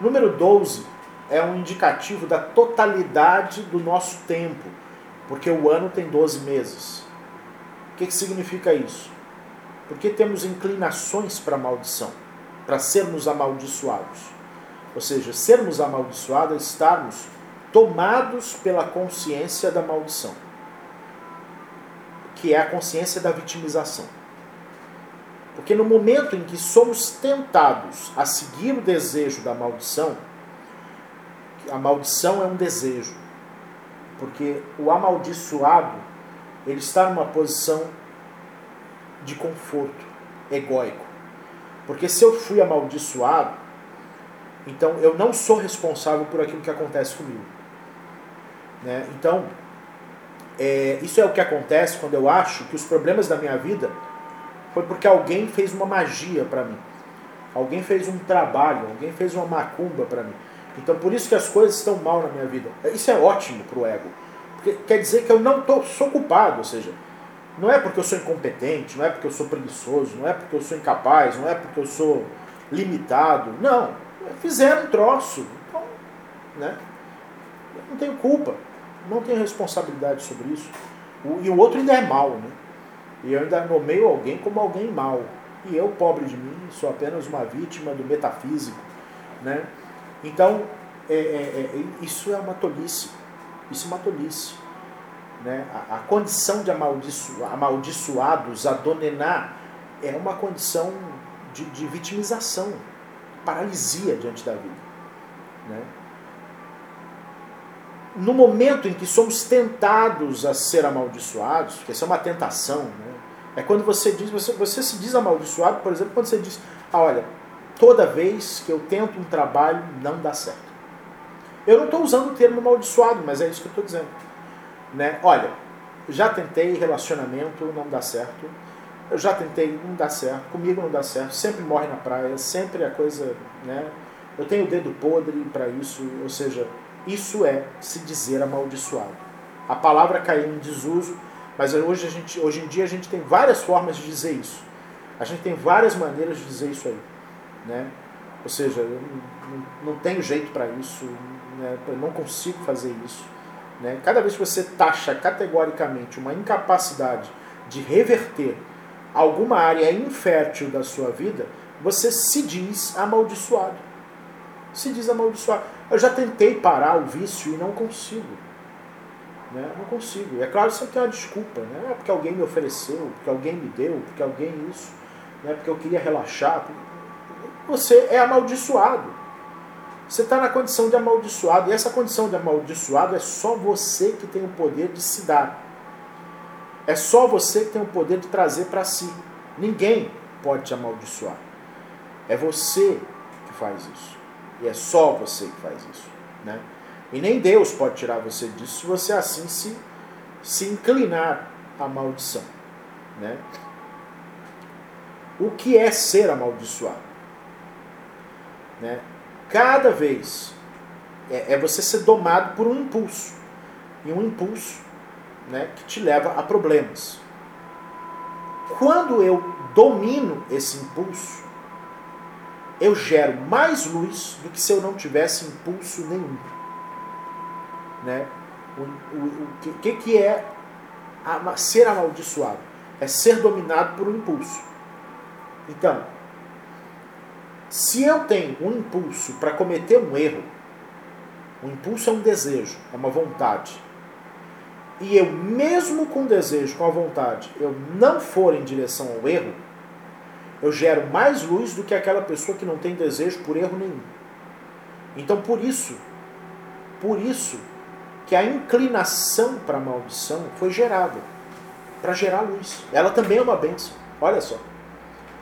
Número 12 é um indicativo da totalidade do nosso tempo, porque o ano tem 12 meses. O que, que significa isso? Porque temos inclinações para a maldição, para sermos amaldiçoados. Ou seja, sermos amaldiçoados é estarmos tomados pela consciência da maldição, que é a consciência da vitimização. Porque no momento em que somos tentados a seguir o desejo da maldição, a maldição é um desejo. Porque o amaldiçoado, ele está numa posição de conforto egóico. Porque se eu fui amaldiçoado, então eu não sou responsável por aquilo que acontece comigo. Né? Então, é, isso é o que acontece quando eu acho que os problemas da minha vida foi porque alguém fez uma magia para mim. Alguém fez um trabalho, alguém fez uma macumba para mim. Então por isso que as coisas estão mal na minha vida. Isso é ótimo para o ego. Porque quer dizer que eu não tô, sou culpado, ou seja, não é porque eu sou incompetente, não é porque eu sou preguiçoso, não é porque eu sou incapaz, não é porque eu sou limitado. Não. Fizeram um troço. Então, né? Eu não tenho culpa. Não tenho responsabilidade sobre isso. O, e o outro ainda é mal, né? E eu ainda nomeio alguém como alguém mau. E eu, pobre de mim, sou apenas uma vítima do metafísico. Né? Então, é, é, é, isso é uma tolice. Isso é uma tolice. Né? A, a condição de amaldiço, amaldiçoados, adonenar, é uma condição de, de vitimização, paralisia diante da vida. Né? No momento em que somos tentados a ser amaldiçoados, porque isso é uma tentação, né? é quando você diz, você, você se diz amaldiçoado, por exemplo, quando você diz, ah, olha, toda vez que eu tento um trabalho, não dá certo. Eu não estou usando o termo amaldiçoado, mas é isso que eu estou dizendo. Né? Olha, já tentei relacionamento, não dá certo. Eu já tentei, não dá certo. Comigo não dá certo. Sempre morre na praia, sempre a coisa, né? Eu tenho o dedo podre para isso, ou seja, isso é se dizer amaldiçoado. A palavra caiu em desuso, mas hoje, a gente, hoje em dia a gente tem várias formas de dizer isso. A gente tem várias maneiras de dizer isso aí. Né? Ou seja, eu não, não tenho jeito para isso, né? eu não consigo fazer isso. Né? Cada vez que você taxa categoricamente uma incapacidade de reverter alguma área infértil da sua vida, você se diz amaldiçoado. Se diz amaldiçoado. Eu já tentei parar o vício e não consigo. Né? Não consigo. É claro, isso aqui é uma desculpa. Né? É porque alguém me ofereceu, porque alguém me deu, porque alguém isso, né? porque eu queria relaxar. Você é amaldiçoado. Você está na condição de amaldiçoado. E essa condição de amaldiçoado é só você que tem o poder de se dar. É só você que tem o poder de trazer para si. Ninguém pode te amaldiçoar. É você que faz isso. E é só você que faz isso. Né? E nem Deus pode tirar você disso se você assim se, se inclinar à maldição. Né? O que é ser amaldiçoado? Né? Cada vez é, é você ser domado por um impulso. E um impulso né, que te leva a problemas. Quando eu domino esse impulso, eu gero mais luz do que se eu não tivesse impulso nenhum. Né? O, o, o que, que é ser amaldiçoado? É ser dominado por um impulso. Então, se eu tenho um impulso para cometer um erro, o impulso é um desejo, é uma vontade. E eu, mesmo com desejo, com a vontade, eu não for em direção ao erro, eu gero mais luz do que aquela pessoa que não tem desejo por erro nenhum. Então por isso, por isso que a inclinação para a maldição foi gerada, para gerar luz. Ela também é uma bênção. Olha só.